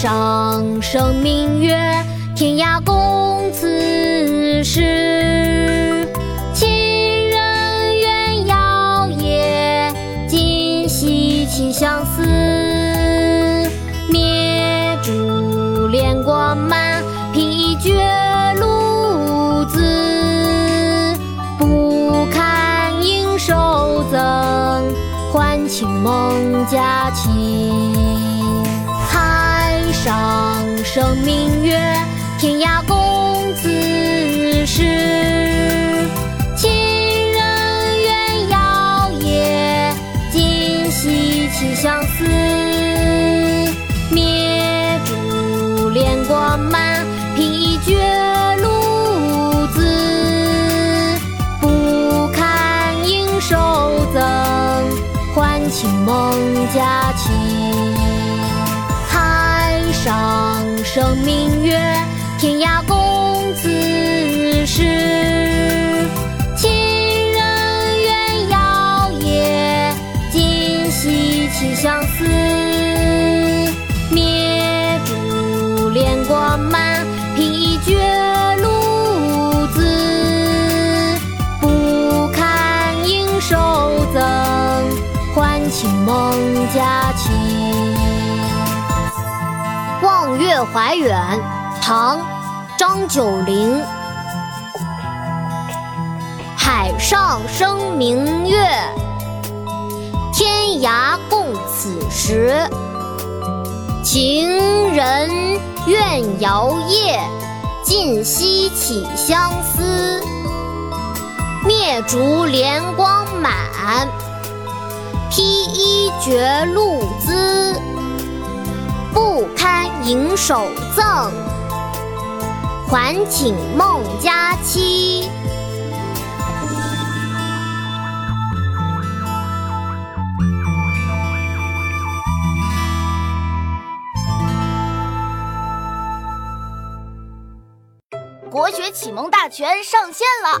声明月，天涯共此时。情人怨遥夜，今夕起相思。灭烛怜光满，披绝路子。不堪应手赠，还请梦佳期。上声明月，天涯共此时。情人怨遥夜，今夕起相思。灭烛怜光满，披绝路子。不堪应手赠，还请梦佳期。上声明月，天涯共此时。情人怨遥夜，今夕起相思。灭烛怜光满，披绝路子。不堪应手赠，还请梦佳期。望月怀远，唐·张九龄。海上生明月，天涯共此时。情人怨遥夜，竟夕起相思。灭烛怜光满，披衣觉露滋。不堪盈手赠，还请梦佳期。国学启蒙大全上线了，